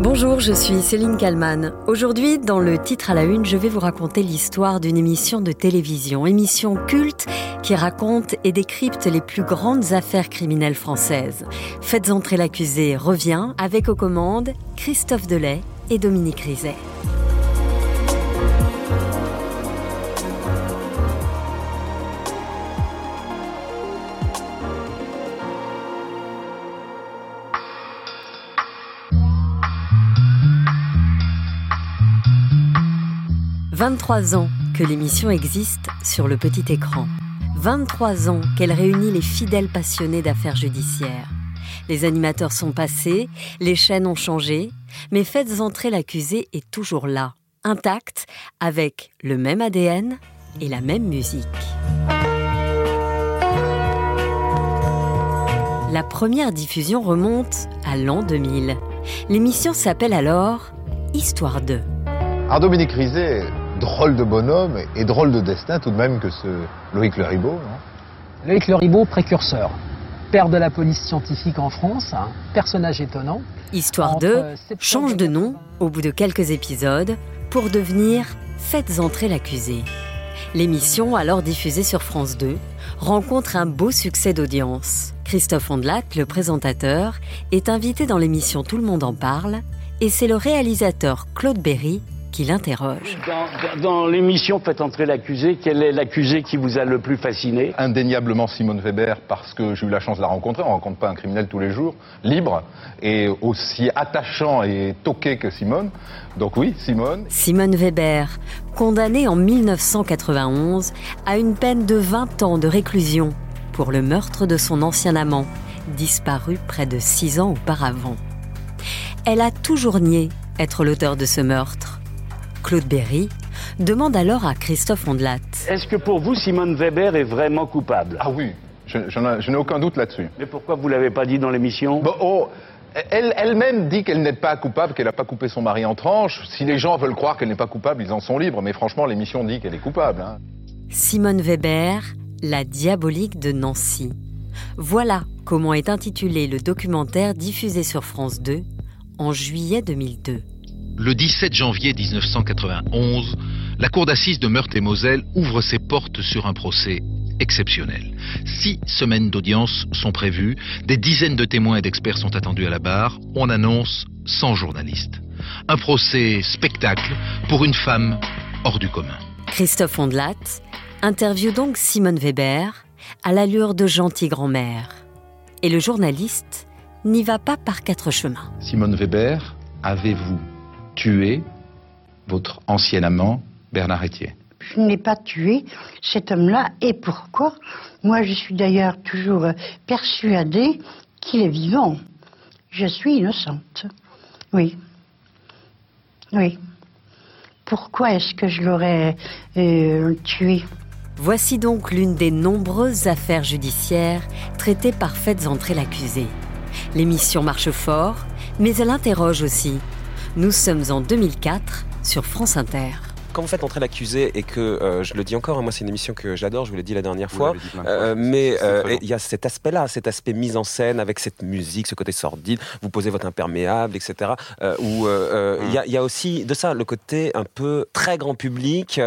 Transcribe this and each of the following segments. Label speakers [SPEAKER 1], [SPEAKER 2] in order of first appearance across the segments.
[SPEAKER 1] Bonjour, je suis Céline Kalman. Aujourd'hui, dans le titre à la une, je vais vous raconter l'histoire d'une émission de télévision, émission culte qui raconte et décrypte les plus grandes affaires criminelles françaises. Faites entrer l'accusé revient avec aux commandes Christophe Delay et Dominique Rizet. 23 ans que l'émission existe sur le petit écran. 23 ans qu'elle réunit les fidèles passionnés d'affaires judiciaires. Les animateurs sont passés, les chaînes ont changé, mais faites entrer l'accusé est toujours là, intact, avec le même ADN et la même musique. La première diffusion remonte à l'an 2000. L'émission s'appelle alors Histoire 2.
[SPEAKER 2] Alors Dominique Rizet, drôle de bonhomme et drôle de destin tout de même que ce Loïc Le Ribot.
[SPEAKER 3] Loïc Le Ribot, précurseur, père de la police scientifique en France, un personnage étonnant.
[SPEAKER 1] Histoire 2 change de nom au bout de quelques épisodes pour devenir Faites entrer l'accusé. L'émission, alors diffusée sur France 2, rencontre un beau succès d'audience. Christophe Ondelat, le présentateur, est invité dans l'émission Tout le monde en parle et c'est le réalisateur Claude Berry l'interroge.
[SPEAKER 4] Dans, l'émission Faites entrer l'accusé, quel est l'accusé qui vous a le plus fasciné?
[SPEAKER 2] Indéniablement Simone Weber, parce que j'ai eu la chance de la rencontrer. On ne rencontre pas un criminel tous les jours, libre, et aussi attachant et toqué que Simone. Donc oui, Simone.
[SPEAKER 1] Simone Weber, condamnée en 1991 à une peine de 20 ans de réclusion pour le meurtre de son ancien amant, disparu près de 6 ans auparavant. Elle a toujours nié être l'auteur de ce meurtre. Claude Berry, demande alors à Christophe Ondelat.
[SPEAKER 4] Est-ce que pour vous, Simone Weber est vraiment coupable?
[SPEAKER 2] Ah oui, je, n'ai aucun doute là-dessus.
[SPEAKER 4] Mais pourquoi vous ne l'avez pas dit dans l'émission?
[SPEAKER 2] Oh, Elle-même dit qu'elle n'est pas coupable, qu'elle n'a pas coupé son mari en tranches. Si les gens veulent croire qu'elle n'est pas coupable, ils en sont libres. Mais franchement, l'émission dit qu'elle est coupable. Hein.
[SPEAKER 1] Simone Weber, la diabolique de Nancy. Voilà comment est intitulé le documentaire diffusé sur France 2 en juillet 2002.
[SPEAKER 5] Le 17 janvier 1991, la cour d'assises de Meurthe-et-Moselle ouvre ses portes sur un procès exceptionnel. Six semaines d'audience sont prévues, des dizaines de témoins et d'experts sont attendus à la barre, on annonce 100 journalistes. Un procès spectacle pour une femme hors du commun.
[SPEAKER 1] Christophe Ondelat interviewe donc Simone Weber à l'allure de gentille grand-mère. Et le journaliste n'y va pas par quatre chemins.
[SPEAKER 5] Simone Weber, avez-vous tué votre ancien amant, Bernard Etier
[SPEAKER 6] Je n'ai pas tué cet homme-là. Et pourquoi? Moi, je suis d'ailleurs toujours persuadée qu'il est vivant. Je suis innocente. Oui. Oui. Pourquoi est-ce que je l'aurais euh, tué?
[SPEAKER 1] Voici donc l'une des nombreuses affaires judiciaires traitées par Faites entrer l'accusé. L'émission marche fort, mais elle interroge aussi nous sommes en 2004 sur France Inter
[SPEAKER 7] quand vous faites entrer l'accusé et que, euh, je le dis encore, hein, moi c'est une émission que j'adore, je vous l'ai dit la dernière fois, euh, mais euh, il y a cet aspect-là, cet aspect mise en scène avec cette musique, ce côté sordide, vous posez votre imperméable, etc. Où il y, a aussi de ça, le côté un peu très grand public,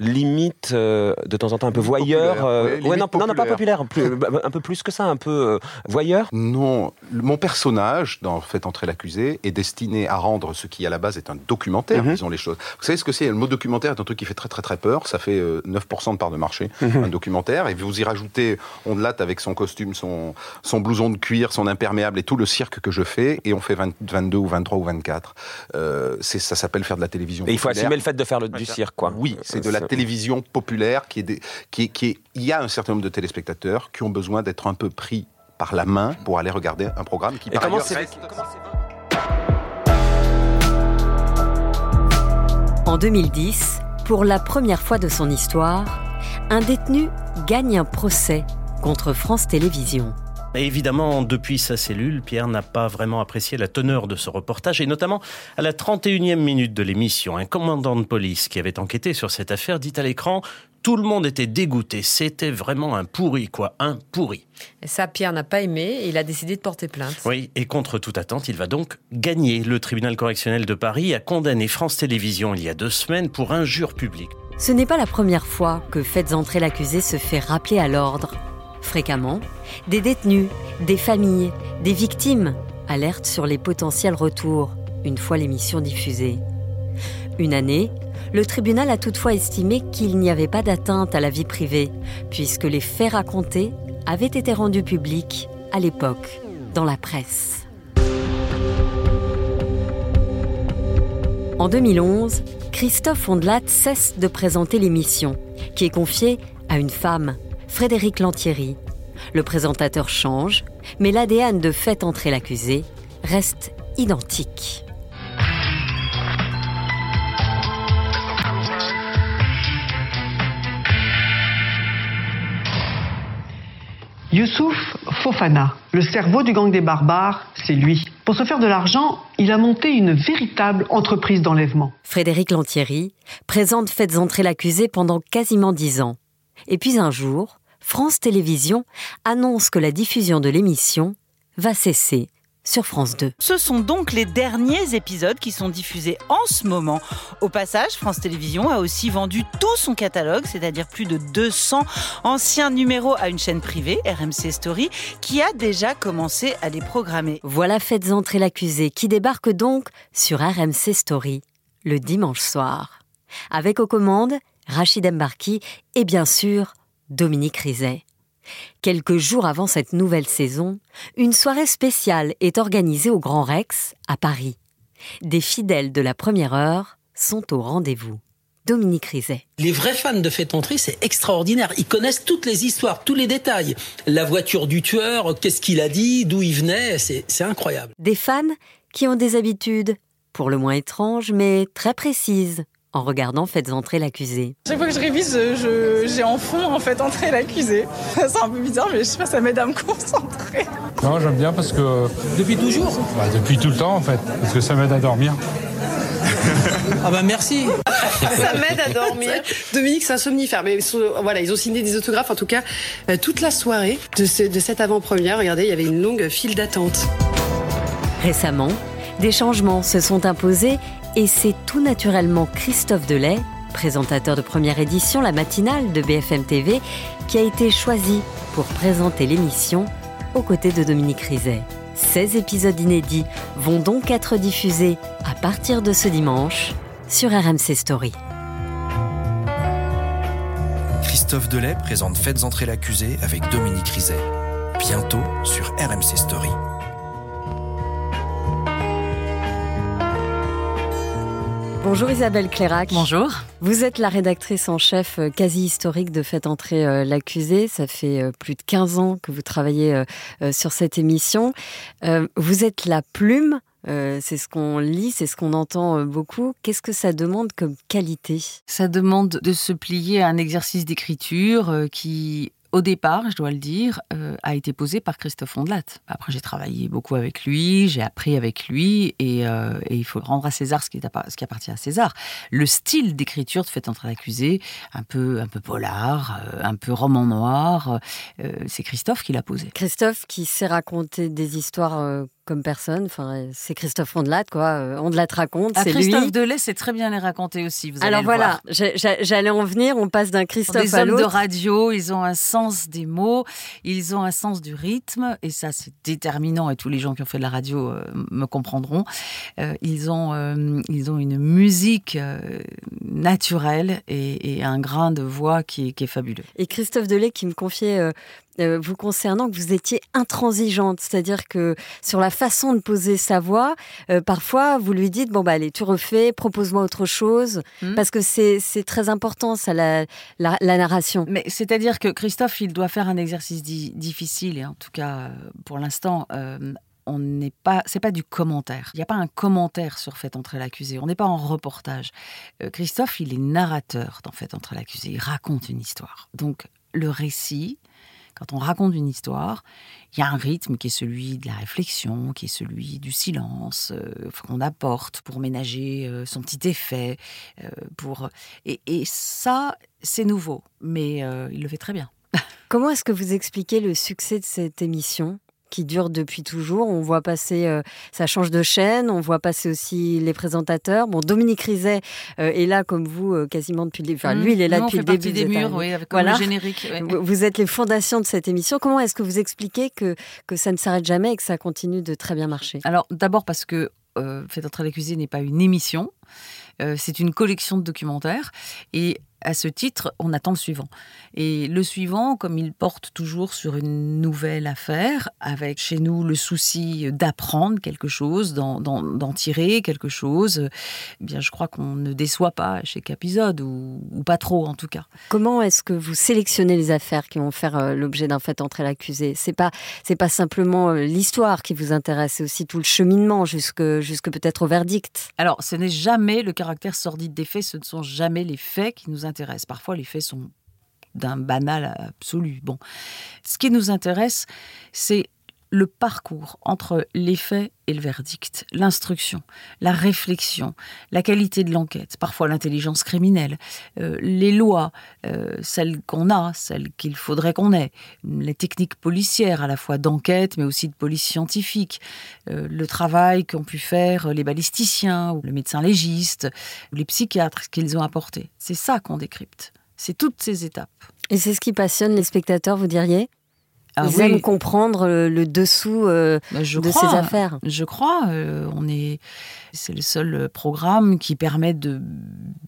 [SPEAKER 7] limite de temps en temps un peu voyeur. Ouais, non, non, pas populaire, un peu plus que ça, un peu voyeur.
[SPEAKER 8] Non, mon personnage dans Faites entrer l'accusé est destiné à rendre ce qui à la base est un documentaire, mhm. disons les choses. Vous savez ce que c'est mot documentaire est un truc qui fait très très très peur. Ça fait 9% euh, de part de marché, mhm. un documentaire. Et vous y rajoutez Ondelat avec son costume, son, son blouson de cuir, son imperméable et tout le cirque que je fais. Et on fait 22 ou 23 ou 24. Euh, ça s'appelle faire de la télévision.
[SPEAKER 7] Et il faut assumer le fait de faire du cirque, quoi.
[SPEAKER 8] Oui, c'est de la télévision populaire qui est, qui, qui Il y a un certain nombre de téléspectateurs qui ont besoin d'être un peu pris par la main pour aller regarder un programme qui,
[SPEAKER 7] et par
[SPEAKER 1] En 2010, pour la première fois de son histoire, un détenu gagne un procès contre France Télévisions.
[SPEAKER 9] évidemment, depuis sa cellule, Pierre n'a pas vraiment apprécié la teneur de ce reportage, et notamment à la 31e minute de l'émission, un commandant de police qui avait enquêté sur cette affaire dit à l'écran Tout le monde était dégoûté. C'était vraiment un pourri, quoi. Un pourri.
[SPEAKER 10] Et ça, Pierre n'a pas aimé il a décidé de porter plainte.
[SPEAKER 9] Oui, et contre toute attente, il va donc gagner. Le tribunal correctionnel de Paris a condamné France Télévisions il y a deux semaines pour injure publique.
[SPEAKER 1] Ce n'est pas la première fois que Faites entrer l'accusé se fait rappeler à l'ordre. Fréquemment, des détenus, des familles, des victimes alertent sur les potentiels retours une fois l'émission diffusée. Une année, le tribunal a toutefois estimé qu'il n'y avait pas d'atteinte à la vie privée, puisque les faits racontés avaient été rendus publics à l'époque dans la presse. En 2011, Christophe Ondelat cesse de présenter l'émission, qui est confiée à une femme, Frédéric Lantieri. Le présentateur change, mais l'ADN de fait entrer l'accusé reste identique.
[SPEAKER 11] Youssouf Fofana, le cerveau du gang des barbares, c'est lui. Pour se faire de l'argent, il a monté une véritable entreprise d'enlèvement.
[SPEAKER 1] Frédéric Lantieri présente Faites entrer l'accusé pendant quasiment dix ans. Et puis un jour, France Télévisions annonce que la diffusion de l'émission va cesser sur France 2.
[SPEAKER 12] Ce sont donc les derniers épisodes qui sont diffusés en ce moment. Au passage, France Télévisions a aussi vendu tout son catalogue, c'est-à-dire plus de 200 anciens numéros à une chaîne privée, RMC Story, qui a déjà commencé à les programmer.
[SPEAKER 1] Voilà Faites entrer l'accusé qui débarque donc sur RMC Story le dimanche soir. Avec aux commandes Rachid Embarki et bien sûr Dominique Rizet. Quelques jours avant cette nouvelle saison, une soirée spéciale est organisée au Grand Rex, à Paris. Des fidèles de la première heure sont au rendez-vous. Dominique Rizet.
[SPEAKER 13] Les vrais fans de Fait Entrer, c'est extraordinaire. Ils connaissent toutes les histoires, tous les détails. La voiture du tueur, qu'est-ce qu'il a dit, d'où il venait, c'est incroyable.
[SPEAKER 1] Des fans qui ont des habitudes, pour le moins étranges, mais très précises en regardant Faites entrer l'accusé.
[SPEAKER 14] Chaque fois que je révise, j'ai en fond en fait entrer l'accusé. C'est un peu bizarre, mais je sais pas, ça m'aide à me concentrer.
[SPEAKER 15] Non, j'aime bien parce que.
[SPEAKER 13] Depuis toujours
[SPEAKER 15] bah, Depuis tout le temps en fait, parce que ça m'aide à dormir.
[SPEAKER 13] ah bah merci.
[SPEAKER 16] ça m'aide à dormir. Dominique, c'est un somnifère, mais voilà, ils ont signé des autographes en tout cas euh, toute la soirée de, de cette avant-première. Regardez, il y avait une longue file d'attente.
[SPEAKER 1] Récemment, des changements se sont imposés et c'est tout naturellement Christophe Delay, présentateur de première édition, la matinale de BFM TV, qui a été choisi pour présenter l'émission aux côtés de Dominique Rizet. 16 épisodes inédits vont donc être diffusés à partir de ce dimanche sur RMC Story.
[SPEAKER 17] Christophe Delay présente Faites entrer l'accusé avec Dominique Rizet. Bientôt sur RMC Story.
[SPEAKER 1] Bonjour Isabelle Clairac.
[SPEAKER 18] Bonjour.
[SPEAKER 1] Vous êtes la rédactrice en chef euh, quasi historique de Faites entrer euh, l'accusé. Ça fait euh, plus de 15 ans que vous travaillez sur cette émission. Vous êtes la plume, c'est ce qu'on lit, c'est ce qu'on entend beaucoup. Qu'est-ce que ça demande comme qualité?
[SPEAKER 18] Ça demande de se plier à un exercice d'écriture qui au départ, je dois le dire, euh, a été posé par Christophe Ondelat. Après, j'ai travaillé beaucoup avec lui, j'ai appris avec lui, et, euh, il faut rendre à César ce qui, ce qui, appartient à César. Le style d'écriture de Fait entrer l'accusé, un peu, un peu polar, euh, un peu roman noir, c'est Christophe qui l'a posé.
[SPEAKER 1] Christophe qui sait raconter des histoires comme personne. Enfin, c'est Christophe Ondelat, quoi. Ondelat raconte,
[SPEAKER 18] ah,
[SPEAKER 1] c'est
[SPEAKER 18] lui. Christophe Delay c'est très bien les raconter aussi. Vous
[SPEAKER 1] Alors voilà, j'allais en venir. On passe d'un Christophe à l'autre.
[SPEAKER 18] Des hommes de radio, ils ont un sens des mots, ils ont un sens du rythme, et ça c'est déterminant. Et tous les gens qui ont fait de la radio euh, me comprendront. Euh, ils ont, euh, ils ont une musique naturelle et, un grain de voix qui est, qui est fabuleux.
[SPEAKER 1] Et Christophe Delay qui me confiait euh, vous concernant que vous étiez intransigeante, c'est-à-dire que sur la façon de poser sa voix, euh, parfois vous lui dites bon bah allez tu refais, propose-moi autre chose, hmm. parce que c'est très important ça la, la, narration.
[SPEAKER 18] Mais c'est-à-dire que Christophe il doit faire un exercice difficile et en tout cas euh, pour l'instant on n'est pas, c'est pas du commentaire. Il n'y a pas un commentaire sur Fait entrer l'accusé. On n'est pas en reportage. Christophe, il est narrateur dans Fait entrer l'accusé. Il raconte une histoire. Donc le récit, Quand on raconte une histoire, il y a un rythme qui est celui de la réflexion, qui est celui du silence, euh, qu'on apporte pour ménager euh, son petit effet. Euh, pour... Et, et ça, c'est nouveau, mais il le fait très bien.
[SPEAKER 1] Comment est-ce que vous expliquez le succès de cette émission? Qui dure depuis toujours. On voit passer, euh, ça change de chaîne, on voit passer aussi les présentateurs. Bon, Dominique Rizet euh, est là comme vous euh, quasiment depuis le début. Enfin, lui, il est là depuis le début.
[SPEAKER 18] des murs, oui, avec voilà. le générique.
[SPEAKER 1] Vous êtes les fondations de cette émission. Comment est-ce que vous expliquez que, que ça ne s'arrête jamais et que ça continue de très bien marcher?
[SPEAKER 18] Alors, d'abord parce que Faites entrer la cuisine n'est pas une émission. C'est une collection de documentaires et à ce titre, on attend le suivant. Et le suivant, comme il porte toujours sur une nouvelle affaire, avec chez nous le souci d'apprendre quelque chose, d'en tirer quelque chose, eh bien, je crois qu'on ne déçoit pas à chaque épisode, ou, pas trop en tout cas.
[SPEAKER 1] Comment est-ce que vous sélectionnez les affaires qui vont faire euh, l'objet d'un fait entrer l'accusé? C'est pas, c'est pas simplement euh, l'histoire qui vous intéresse, c'est aussi tout le cheminement jusque, jusque peut-être au verdict.
[SPEAKER 18] Alors, ce n'est jamais le caractère sordide des faits, ce ne sont jamais les faits qui nous intéressent Parfois, les faits sont d'un banal absolu. Bon, ce qui nous intéresse, c'est le parcours entre les faits et le verdict, l'instruction, la réflexion, la qualité de l'enquête, parfois l'intelligence criminelle, euh, les lois, euh, celles qu'on a, celles qu'il faudrait qu'on ait, les techniques policières à la fois d'enquête mais aussi de police scientifique, euh, le travail qu'ont pu faire les balisticiens ou le médecin légiste ou les psychiatres, qu'ils ont apporté. C'est ça qu'on décrypte. C'est toutes ces étapes.
[SPEAKER 1] Et c'est ce qui passionne les spectateurs, vous diriez? Ah Ils aiment comprendre le, dessous euh, bah, de ces affaires.
[SPEAKER 18] Je crois. Euh, on est, c'est le seul programme qui permet de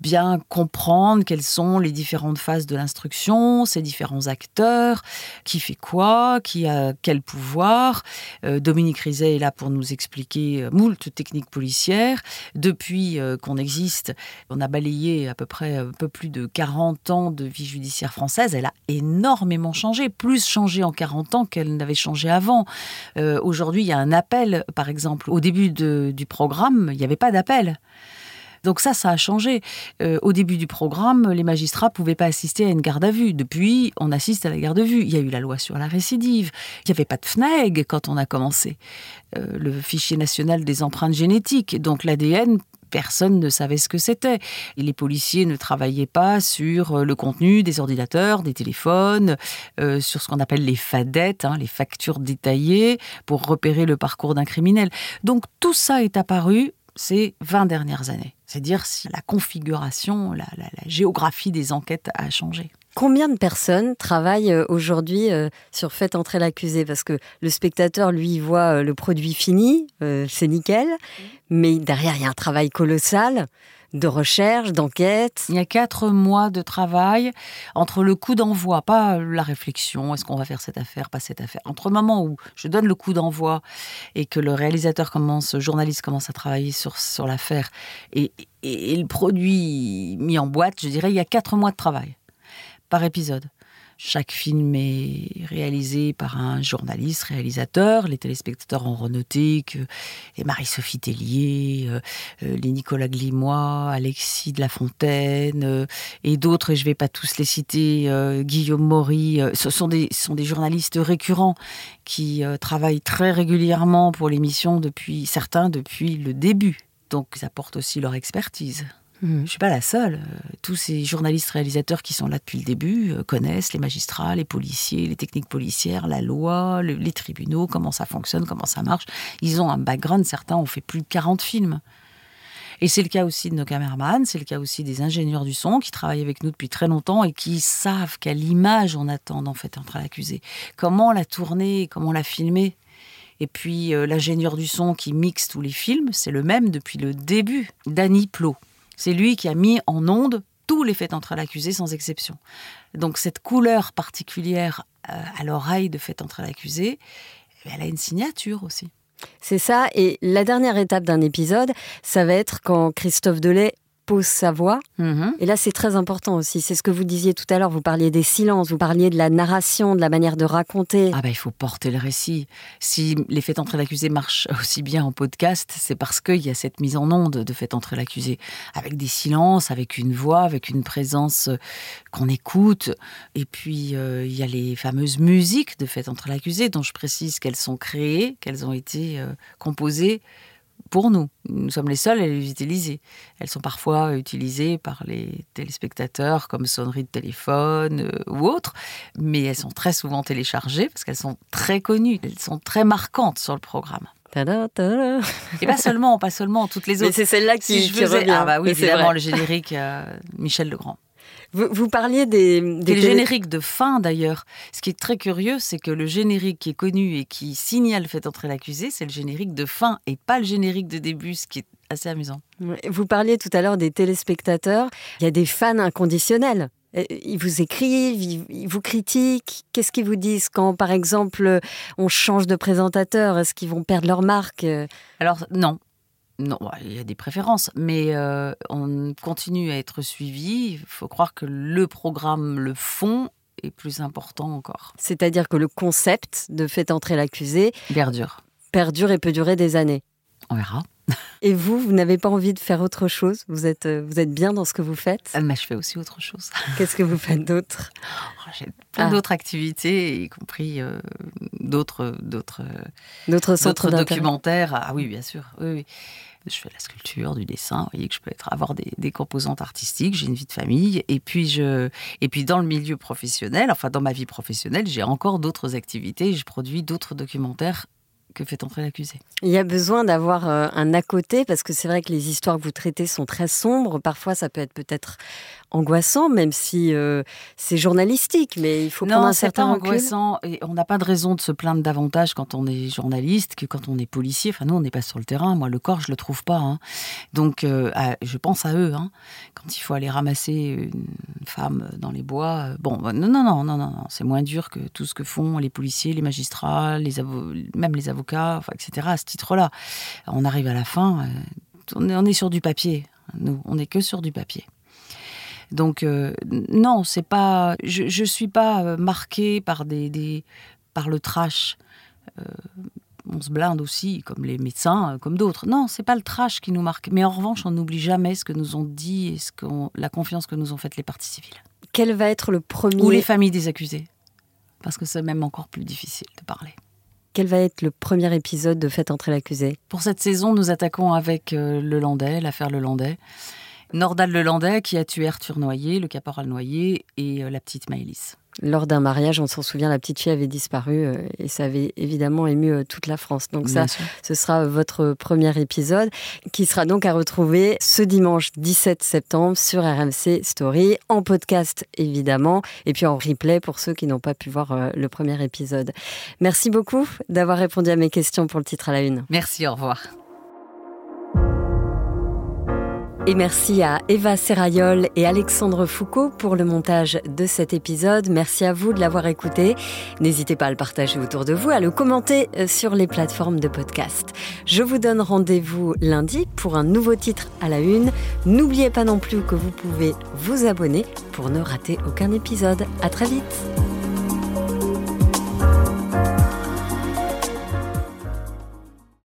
[SPEAKER 18] bien comprendre quelles sont les différentes phases de l'instruction, ces différents acteurs, qui fait quoi, qui a quel pouvoir. Euh, Dominique Rizet est là pour nous expliquer moult techniques policières. Depuis qu'on existe, on a balayé à peu près un peu plus de 40 ans de vie judiciaire française. Elle a énormément changé, plus changé en 40 temps qu'elle n'avait changé avant. Euh, aujourd'hui, il y a un appel, par exemple. Au début du programme, il n'y avait pas d'appel. Donc ça, ça a changé. Euh, au début du programme, les magistrats pouvaient pas assister à une garde à vue. Depuis, on assiste à la garde à vue. Il y a eu la loi sur la récidive. Il n'y avait pas de FNEG quand on a commencé. Euh, le fichier national des empreintes génétiques. Donc l'ADN personne ne savait ce que c'était. Et les policiers ne travaillaient pas sur euh, le contenu des ordinateurs, des téléphones, euh, sur ce qu'on appelle les fadettes, hein, les factures détaillées, pour repérer le parcours d'un criminel. Donc tout ça est apparu ces 20 dernières années. C'est-à-dire si la configuration, la géographie des enquêtes a changé.
[SPEAKER 1] Combien de personnes travaillent euh, aujourd'hui euh, sur Faites entrer l'accusé? Parce que le spectateur, lui, voit euh, le produit fini, c'est nickel, mais derrière, il y a un travail colossal de recherche, d'enquête.
[SPEAKER 18] Il y a quatre mois de travail entre le coup d'envoi, pas la réflexion, est-ce qu'on va faire cette affaire, pas cette affaire. Entre le moment où je donne le coup d'envoi et que le réalisateur commence, le journaliste commence à travailler sur, sur l'affaire et, et le produit mis en boîte, je dirais, il y a quatre mois de travail par épisode. Chaque film est réalisé par un journaliste, réalisateur. Les téléspectateurs ont renoté que les Marie-Sophie Tellier, euh, euh, les Nicolas Glimois, Alexis de la Fontaine euh, et d'autres, et je ne vais pas tous les citer, Guillaume Maury, ce sont des, sont des journalistes récurrents qui travaillent très régulièrement pour l'émission depuis, certains depuis le début. Donc ils apportent aussi leur expertise. Je ne suis pas la seule. Euh, tous ces journalistes réalisateurs qui sont là depuis le début euh, connaissent les magistrats, les policiers, les techniques policières, la loi, les tribunaux, comment ça fonctionne, comment ça marche. Ils ont un background, certains ont fait plus de 40 films. Et c'est le cas aussi de nos caméramans, c'est le cas aussi des ingénieurs du son qui travaillent avec nous depuis très longtemps et qui savent quelle image on attend en fait entre l'accusé. Comment la tourner, comment la filmer. Et puis euh, l'ingénieur du son qui mixe tous les films, c'est le même depuis le début, Danny Plot. C'est lui qui a mis en onde tous les faits entre l'accusé sans exception. Donc cette couleur particulière euh, à l'oreille de fait entre l'accusé, elle a une signature aussi.
[SPEAKER 1] C'est ça. Et la dernière étape d'un épisode, ça va être quand Christophe Delay pose sa voix.
[SPEAKER 18] Mhm.
[SPEAKER 1] Et là, c'est très important aussi. C'est ce que vous disiez tout à l'heure. Vous parliez des silences, vous parliez de la narration, de la manière de raconter.
[SPEAKER 18] Ah bah, il faut porter le récit. Si les faits entrer l'accusé marchent aussi bien en podcast, c'est parce qu'il y a cette mise en onde de fait entrer l'accusé. Avec des silences, avec une voix, avec une présence euh, qu'on écoute. Et puis, euh, il y a les fameuses musiques de fait entrer l'accusé, dont je précise qu'elles sont créées, qu'elles ont été euh, composées pour nous. Nous sommes les seuls à les utiliser. Elles sont parfois utilisées par les téléspectateurs comme sonnerie de téléphone euh, ou autre, mais elles sont très souvent téléchargées parce qu'elles sont très connues, elles sont très marquantes sur le programme.
[SPEAKER 1] Tada, tada.
[SPEAKER 18] Et pas seulement, pas seulement, toutes les
[SPEAKER 1] Mais
[SPEAKER 18] autres.
[SPEAKER 1] c'est celle-là qui-
[SPEAKER 18] Si je
[SPEAKER 1] qui
[SPEAKER 18] faisais-
[SPEAKER 1] revient.
[SPEAKER 18] Ah bah oui, évidemment, le générique euh, Michel Legrand.
[SPEAKER 1] Vous, vous parliez des, des
[SPEAKER 18] le générique de fin d'ailleurs. Ce qui est très curieux, c'est que le générique qui est connu et qui signale fait entrer l'accusé, c'est le générique de fin et pas le générique de début, ce qui est assez amusant.
[SPEAKER 1] Vous parliez tout à l'heure des téléspectateurs. Il y a des fans inconditionnels. Euh, Ils vous écrivent, ils ils vous critiquent. Qu'est-ce qu'ils vous disent quand, par exemple, on change de présentateur? Est-ce qu'ils vont perdre leur marque?
[SPEAKER 18] Alors non. Non, il y a des préférences, mais euh, on continue à être suivi. Il faut croire que le programme, le fond, est plus important encore.
[SPEAKER 1] C'est-à-dire que le concept de fait entrer l'accusé
[SPEAKER 18] Perdure.
[SPEAKER 1] perdure et peut durer des années.
[SPEAKER 18] On verra.
[SPEAKER 1] Et vous, vous n'avez pas envie de faire autre chose? Vous êtes, euh, vous êtes bien dans ce que vous faites?
[SPEAKER 18] Mais je fais aussi autre chose.
[SPEAKER 1] Qu'est-ce que vous faites d'autre?
[SPEAKER 18] Oh, J'ai plein
[SPEAKER 1] Ah.
[SPEAKER 18] d'autres activités, y compris euh, d'autres, d'autres,
[SPEAKER 1] D'autres centres
[SPEAKER 18] documentaires. Ah oui, bien sûr. Oui, oui. Je fais de la sculpture, du dessin. Vous voyez que je peux être, avoir des, des composantes artistiques. J'ai une vie de famille. Et puis, je, et puis, dans le milieu professionnel, enfin, dans ma vie professionnelle, j'ai encore d'autres activités. Je produis d'autres documentaires que fait entrer l'accusé.
[SPEAKER 1] Il y a besoin d'avoir euh, un à côté parce que c'est vrai que les histoires que vous traitez sont très sombres. Parfois, ça peut être peut-être angoissant, même si euh, c'est journalistique, mais il faut prendre
[SPEAKER 18] Non,
[SPEAKER 1] un
[SPEAKER 18] c'est
[SPEAKER 1] certain
[SPEAKER 18] pas
[SPEAKER 1] recul.
[SPEAKER 18] angoissant. Et on n'a pas de raison de se plaindre davantage quand on est journaliste que quand on est policier. Enfin, nous, on n'est pas sur le terrain. Moi, le corps, je le trouve pas. hein. Donc, euh, à- je pense à eux. hein. Quand il faut aller ramasser une femme dans les bois, euh, bon, non, non, non, non, non, non. c'est moins dur que tout ce que font les policiers, les magistrats, les même les avocats, enfin, etc. À ce titre-là, on arrive à la fin, euh, on est, on est sur du papier. Nous, on n'est que sur du papier. Donc euh, non, c'est pas. Je, je suis pas euh, marquée par des, des par le trash. Euh, on se blinde aussi, comme les médecins, comme d'autres. Non, c'est pas le trash qui nous marque. Mais en revanche, on n'oublie jamais ce que nous ont dit et ce qu'on, la confiance que nous ont faite les parties civiles.
[SPEAKER 1] Quel va être le premier
[SPEAKER 18] Ou les familles des accusés. Parce que c'est même encore plus difficile de parler.
[SPEAKER 1] Quel va être le premier épisode de Faites entrer l'accusé?
[SPEAKER 18] Pour cette saison, nous attaquons avec euh, Le Landais, l'affaire Le Landais. Nordal Le Landais qui a tué Arthur Noyer, le caporal Noyer et euh, la petite Maëlys.
[SPEAKER 1] Lors d'un mariage, on s'en souvient, la petite fille avait disparu euh, et ça avait évidemment ému euh, toute la France. Donc
[SPEAKER 18] Bien
[SPEAKER 1] ça,
[SPEAKER 18] sûr.
[SPEAKER 1] ce sera votre premier épisode qui sera donc à retrouver ce dimanche 17 septembre sur RMC Story, en podcast évidemment, et puis en replay pour ceux qui n'ont pas pu voir euh, le premier épisode. Merci beaucoup d'avoir répondu à mes questions pour le titre à la une.
[SPEAKER 18] Merci, au revoir.
[SPEAKER 1] Et merci à Eva Serrayol et Alexandre Foucault pour le montage de cet épisode. Merci à vous de l'avoir écouté. N'hésitez pas à le partager autour de vous, à le commenter euh, sur les plateformes de podcast. Je vous donne rendez-vous lundi pour un nouveau titre à la une. N'oubliez pas non plus que vous pouvez vous abonner pour ne rater aucun épisode. À très vite.